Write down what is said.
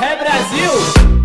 É Brasil!